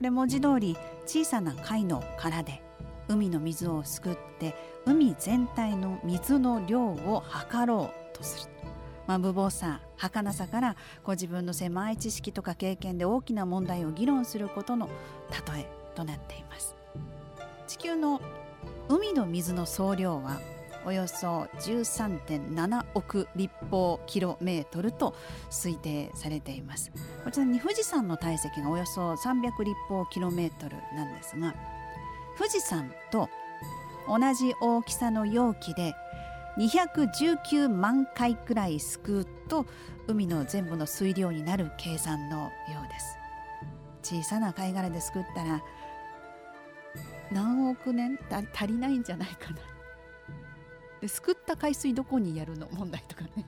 これ文字通り小さな貝の殻で海の水をすくって海全体の水の量を測ろうとする、まあ、無謀さ儚さからこう自分の狭い知識とか経験で大きな問題を議論することの例えとなっています。地球の海の水の総量はおよそ13.7億立方キロメートルと推定されています。こちらに富士山の体積がおよそ300立方キロメートルなんですが富士山と同じ大きさの容器で219万回くらいすくうと海の全部の水量になる計算のようです。小さな貝殻ですくったら何億年？足りないんじゃないかな。ですくった海水どこにやるの？問題とかね。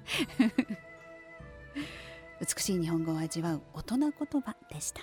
美しい日本語を味わう大人言葉でした。